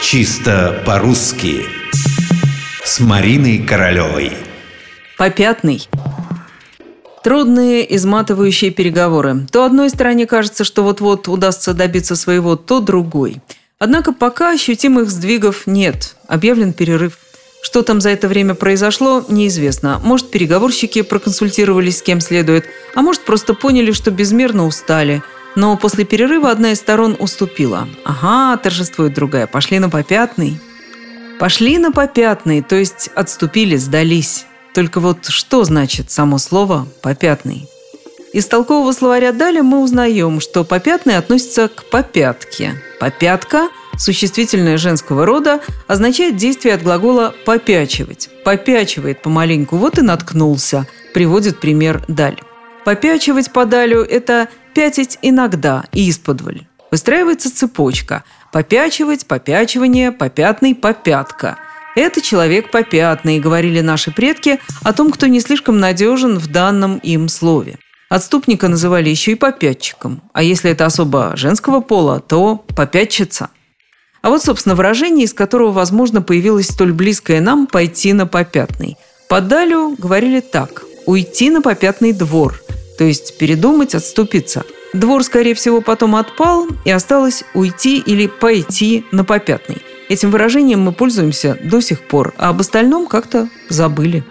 Чисто по-русски С Мариной Королевой Попятный Трудные, изматывающие переговоры. То одной стороне кажется, что вот-вот удастся добиться своего, то другой. Однако пока ощутимых сдвигов нет. Объявлен перерыв. Что там за это время произошло, неизвестно. Может, переговорщики проконсультировались с кем следует, а может, просто поняли, что безмерно устали – но после перерыва одна из сторон уступила. Ага, торжествует другая. Пошли на попятный. Пошли на попятный, то есть отступили, сдались. Только вот что значит само слово «попятный»? Из толкового словаря «далее» мы узнаем, что попятный относится к попятке. Попятка, существительное женского рода, означает действие от глагола «попячивать». Попячивает помаленьку, вот и наткнулся, приводит пример «даль». Попячивать подалю – это пятить иногда и исподволь. Выстраивается цепочка. Попячивать, попячивание, попятный, попятка. Это человек попятный, говорили наши предки о том, кто не слишком надежен в данном им слове. Отступника называли еще и попятчиком, а если это особо женского пола, то попятчица. А вот, собственно, выражение, из которого, возможно, появилось столь близкое нам «пойти на попятный». По Далю говорили так – «уйти на попятный двор», то есть передумать, отступиться. Двор, скорее всего, потом отпал, и осталось уйти или пойти на попятный. Этим выражением мы пользуемся до сих пор, а об остальном как-то забыли.